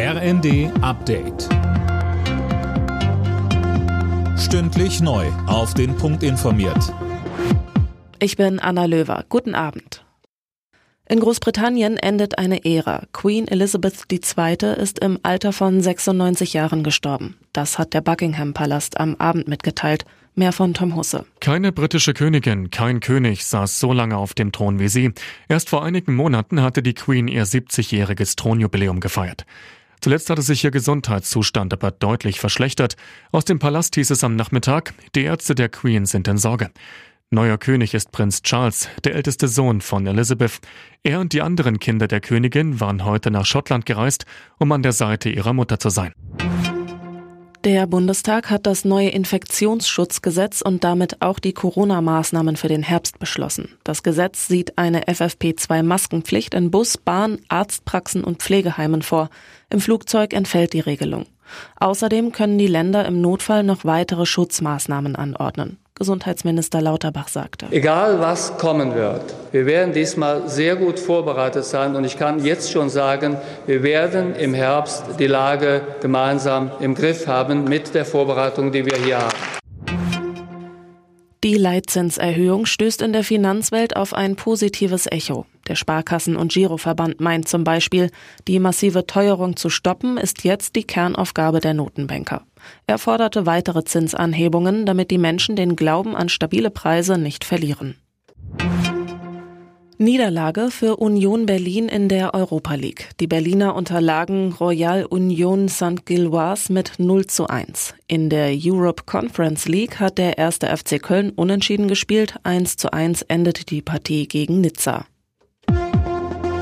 RND Update. Stündlich neu. Auf den Punkt informiert. Ich bin Anna Löwer. Guten Abend. In Großbritannien endet eine Ära. Queen Elizabeth II. ist im Alter von 96 Jahren gestorben. Das hat der Buckingham Palast am Abend mitgeteilt. Mehr von Tom Husse. Keine britische Königin, kein König saß so lange auf dem Thron wie sie. Erst vor einigen Monaten hatte die Queen ihr 70-jähriges Thronjubiläum gefeiert. Zuletzt hatte sich ihr Gesundheitszustand aber deutlich verschlechtert. Aus dem Palast hieß es am Nachmittag, die Ärzte der Queen sind in Sorge. Neuer König ist Prinz Charles, der älteste Sohn von Elizabeth. Er und die anderen Kinder der Königin waren heute nach Schottland gereist, um an der Seite ihrer Mutter zu sein. Der Bundestag hat das neue Infektionsschutzgesetz und damit auch die Corona-Maßnahmen für den Herbst beschlossen. Das Gesetz sieht eine FFP2-Maskenpflicht in Bus, Bahn, Arztpraxen und Pflegeheimen vor. Im Flugzeug entfällt die Regelung. Außerdem können die Länder im Notfall noch weitere Schutzmaßnahmen anordnen. Gesundheitsminister Lauterbach sagte. Egal was kommen wird, wir werden diesmal sehr gut vorbereitet sein und ich kann jetzt schon sagen, wir werden im Herbst die Lage gemeinsam im Griff haben mit der Vorbereitung, die wir hier haben. Die Leitzinserhöhung stößt in der Finanzwelt auf ein positives Echo. Der Sparkassen- und Giroverband meint zum Beispiel, die massive Teuerung zu stoppen ist jetzt die Kernaufgabe der Notenbanker. Er forderte weitere Zinsanhebungen, damit die Menschen den Glauben an stabile Preise nicht verlieren. Niederlage für Union Berlin in der Europa League. Die Berliner unterlagen Royal Union St. Gilloise mit 0 zu 1. In der Europe Conference League hat der erste FC Köln unentschieden gespielt. 1 zu 1 endete die Partie gegen Nizza.